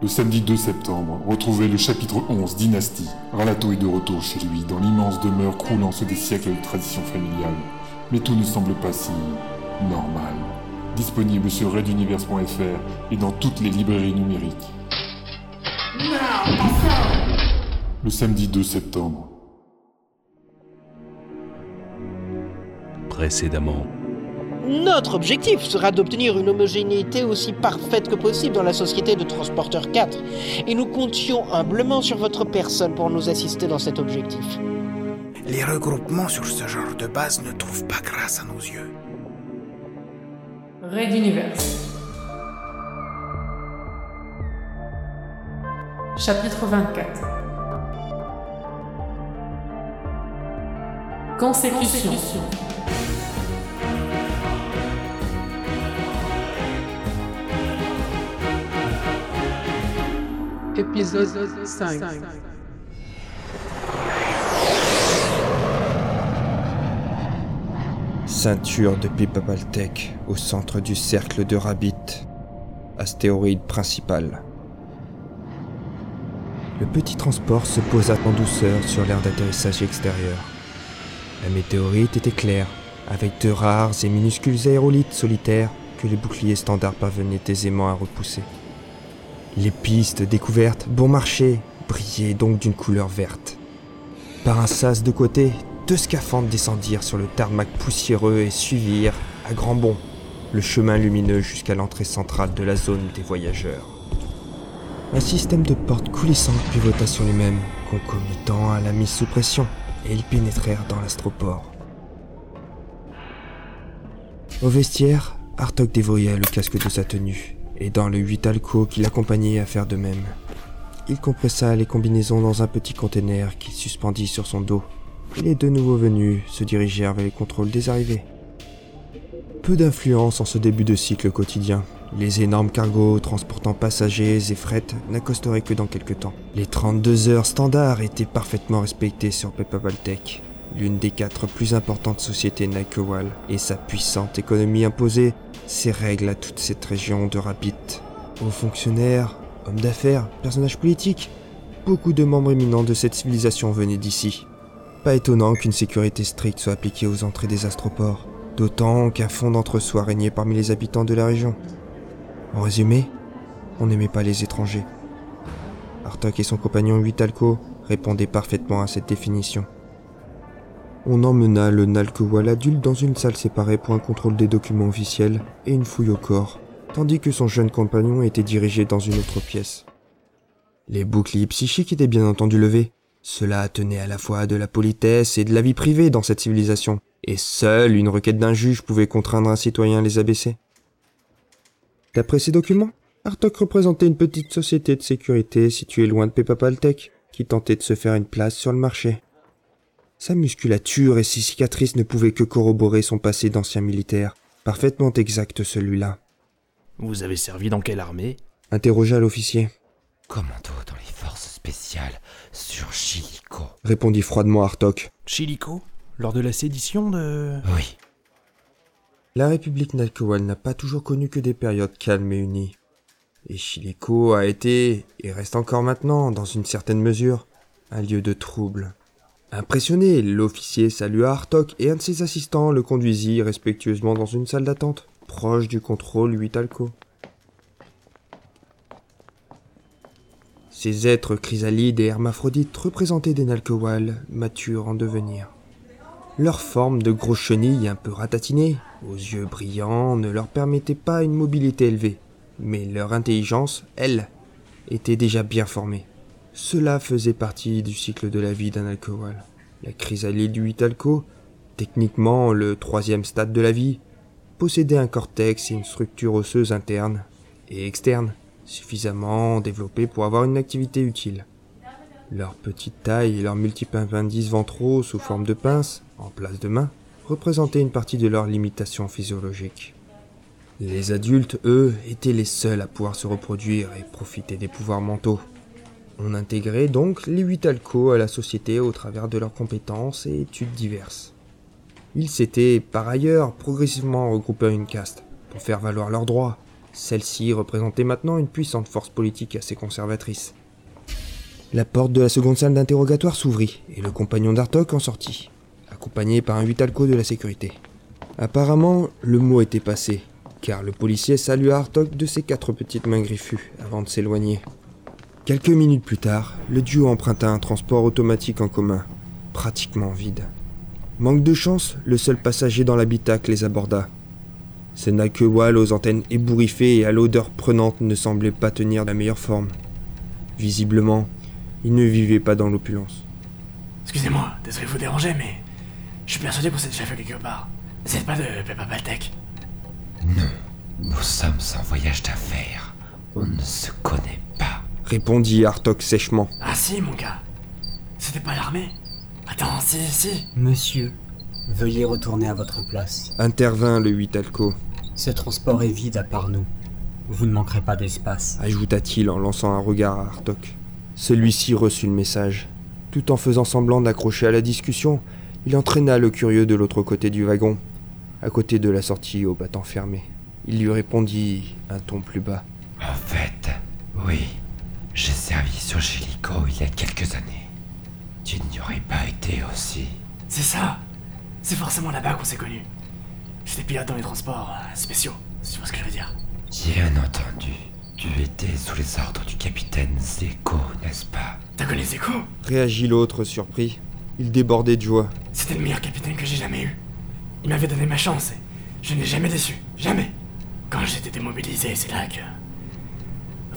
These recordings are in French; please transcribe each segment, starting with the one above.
Le samedi 2 septembre, retrouvez le chapitre 11 Dynastie. Ralato est de retour chez lui, dans l'immense demeure croulant sous des siècles de tradition familiale. Mais tout ne semble pas si normal. Disponible sur reduniverse.fr et dans toutes les librairies numériques. Le samedi 2 septembre. Précédemment, Notre objectif sera d'obtenir une homogénéité aussi parfaite que possible dans la société de Transporteur 4, et nous comptions humblement sur votre personne pour nous assister dans cet objectif. Les regroupements sur ce genre de base ne trouvent pas grâce à nos yeux. Raid Universe. Chapitre 24. Consécution. Épisode 5. Ceinture de Pipapaltec au centre du cercle de Rabbit. Astéroïde principal. Le petit transport se posa en douceur sur l'aire d'atterrissage extérieur. La météorite était claire, avec de rares et minuscules aérolithes solitaires que les boucliers standards parvenaient aisément à repousser. Les pistes découvertes, bon marché, brillaient donc d'une couleur verte. Par un sas de côté, deux scaphandres descendirent sur le tarmac poussiéreux et suivirent, à grands bonds, le chemin lumineux jusqu'à l'entrée centrale de la zone des voyageurs. Un système de portes coulissantes pivota sur lui-même, concomitant à la mise sous pression, et ils pénétrèrent dans l'astroport. Au vestiaire, Artok dévoya le casque de sa tenue, aidant le 8 alco qui l'accompagnait à faire de même. Il compressa les combinaisons dans un petit conteneur qu'il suspendit sur son dos, les deux nouveaux venus se dirigèrent vers les contrôles des arrivées. Peu d'influence en ce début de cycle quotidien. Les énormes cargos transportant passagers et fret n'accosteraient que dans quelques temps. Les 32 heures standards étaient parfaitement respectées sur Peppabaltec, l'une des quatre plus importantes sociétés Nakewal, et sa puissante économie imposait ses règles à toute cette région de Rabbit. Hauts fonctionnaires, hommes d'affaires, personnages politiques, beaucoup de membres éminents de cette civilisation venaient d'ici. Pas étonnant qu'une sécurité stricte soit appliquée aux entrées des astroports, d'autant qu'un fond d'entre-soi régnait parmi les habitants de la région. En résumé, on n'aimait pas les étrangers. Artok et son compagnon Huitalco répondaient parfaitement à cette définition. On emmena le Nalkewal adulte dans une salle séparée pour un contrôle des documents officiels et une fouille au corps, tandis que son jeune compagnon était dirigé dans une autre pièce. Les boucliers psychiques étaient bien entendu levés. Cela tenait à la fois de la politesse et de la vie privée dans cette civilisation, et seule une requête d'un juge pouvait contraindre un citoyen à les abaisser. D'après ces documents, Artok représentait une petite société de sécurité située loin de Pepapaltec, qui tentait de se faire une place sur le marché. Sa musculature et ses cicatrices ne pouvaient que corroborer son passé d'ancien militaire, parfaitement exact celui-là, vous avez servi dans quelle armée? Interrogea l'officier. Commando dans les forces spéciales sur Chilico. Répondit froidement Artok. Chilico Lors de la sédition de... Oui, La République Nalkewal n'a pas toujours connu que des périodes calmes et unies. Et Chilico a été, et reste encore maintenant, dans une certaine mesure, un lieu de trouble. Impressionné, l'officier salua Artok et un de ses assistants le conduisit respectueusement dans une salle d'attente, proche du contrôle Huitalco. Ces êtres chrysalides et hermaphrodites représentaient des Nalkewal matures en devenir. Leur forme de grosses chenilles un peu ratatinées, aux yeux brillants, ne leur permettait pas une mobilité élevée, mais leur intelligence, elle, était déjà bien formée. Cela faisait partie du cycle de la vie d'un alcool. La chrysalide du Huitalco, techniquement le troisième stade de la vie, possédait un cortex et une structure osseuse interne et externe suffisamment développée pour avoir une activité utile. Leur petite taille et leurs multiples ventraux sous forme de pinces, en place de main, représentaient une partie de leurs limitations physiologiques. Les adultes, eux, étaient les seuls à pouvoir se reproduire et profiter des pouvoirs mentaux. On intégrait donc les huit alcos à la société au travers de leurs compétences et études diverses. Ils s'étaient, par ailleurs, progressivement regroupés en une caste, pour faire valoir leurs droits, Celle-ci représentait maintenant une puissante force politique assez conservatrice. La porte de la seconde salle d'interrogatoire s'ouvrit et le compagnon d'Artok en sortit, accompagné par un huitalco de la sécurité. Apparemment, le mot était passé, car le policier salua Artok de ses quatre petites mains griffues avant de s'éloigner. Quelques minutes plus tard, le duo emprunta un transport automatique en commun, pratiquement vide. Manque de chance, le seul passager dans l'habitacle les aborda. Ce Nakewal aux antennes ébouriffées et à l'odeur prenante ne semblait pas tenir la meilleure forme. Visiblement, il ne vivait pas dans l'opulence. Excusez-moi, désolé de vous déranger, mais je suis persuadé qu'on s'est déjà fait quelque part. N'êtes pas de Peppa Baltec Non, nous sommes en voyage d'affaires. On ne se connaît pas. Répondit Artok sèchement. Ah si, mon gars. C'était pas l'armée Attends, si, si. Monsieur, veuillez retourner à votre place. Intervint le huitalco, Ce transport est vide à part nous. Vous ne manquerez pas d'espace. ajouta-t-il en lançant un regard à Artok. Celui-ci reçut le message. Tout en faisant semblant d'accrocher à la discussion, il entraîna le curieux de l'autre côté du wagon, à côté de la sortie au battant fermé. Il lui répondit un ton plus bas. En fait, oui, j'ai servi sur Gélico il y a quelques années. Tu n'y aurais pas été aussi. C'est ça. C'est forcément là-bas qu'on s'est connus. J'étais pilote dans les transports euh, spéciaux, si tu vois ce que je veux dire? Bien entendu, tu étais sous les ordres du capitaine Zeko, n'est-ce pas? T'as connu Zeko? Réagit l'autre surpris. Il débordait de joie. C'était le meilleur capitaine que j'ai jamais eu. Il m'avait donné ma chance et je n'ai jamais déçu. Jamais. Quand j'étais démobilisé, c'est là que.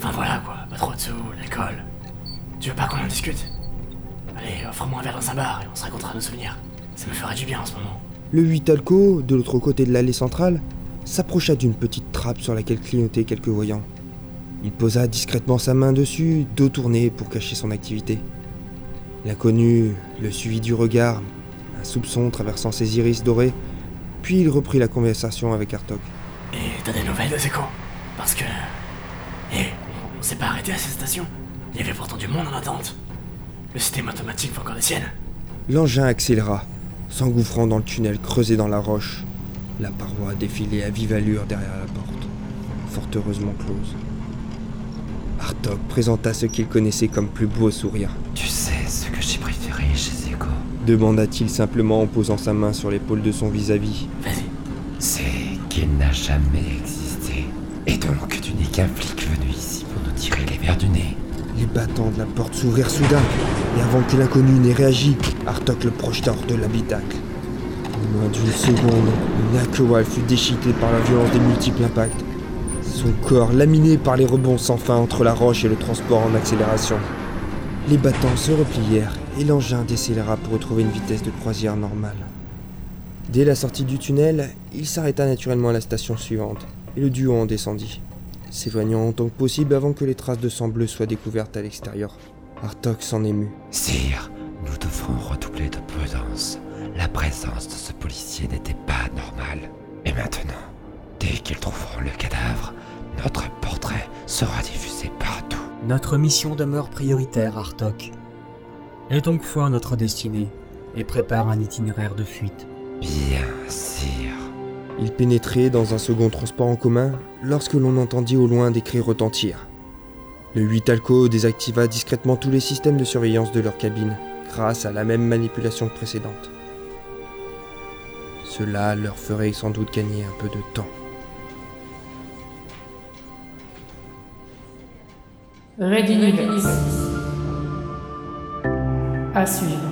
Enfin voilà quoi, pas trop de sous, l'alcool. Tu veux pas qu'on en discute? Allez, offre-moi un verre dans un bar et on se racontera nos souvenirs. Ça me ferait du bien en ce moment. Le huitalco, de l'autre côté de l'allée centrale, s'approcha d'une petite trappe sur laquelle clignotaient quelques voyants. Il posa discrètement sa main dessus, dos tourné pour cacher son activité. L'inconnu le suivit du regard, un soupçon traversant ses iris dorés, puis il reprit la conversation avec Artok. Et t'as des nouvelles de Zeko Parce que. S'est pas arrêté à cette station. Il y avait pourtant du monde en attente. Le système automatique fait encore des siennes. L'engin accéléra, s'engouffrant dans le tunnel creusé dans la roche. La paroi défilait à vive allure derrière la porte, fort heureusement close. Artok présenta ce qu'il connaissait comme plus beau sourire. Tu sais ce que j'ai préféré chez Zeko demanda-t-il simplement en posant sa main sur l'épaule de son vis-à-vis. Vas-y. C'est qu'il n'a jamais existé. Et donc tu n'es qu'un flic venu les battants de la porte s'ouvrirent soudain, et avant que l'inconnu n'ait réagi, Artok le projeta hors de l'habitacle. En moins d'une seconde, Nakewal fut déchiqueté par la violence des multiples impacts. Son corps laminé par les rebonds sans fin entre la roche et le transport en accélération. Les battants se replièrent et l'engin décéléra pour retrouver une vitesse de croisière normale. Dès la sortie du tunnel, il s'arrêta naturellement à la station suivante et le duo en descendit, s'éloignant autant que possible avant que les traces de sang bleu soient découvertes à l'extérieur. Artok s'en émut. Sire, nous devrons redoubler de prudence. La présence de ce policier n'était pas normale. Et maintenant, dès qu'ils trouveront le cadavre, notre portrait sera diffusé partout. Notre mission demeure prioritaire, Artok. Aie donc foi notre destinée et prépare un itinéraire de fuite. Bien, sire. Il pénétrait dans un second transport en commun lorsque l'on entendit au loin des cris retentir. Le huitalco désactiva discrètement tous les systèmes de surveillance de leur cabine grâce à la même manipulation précédente. Cela leur ferait sans doute gagner un peu de temps. À suivre.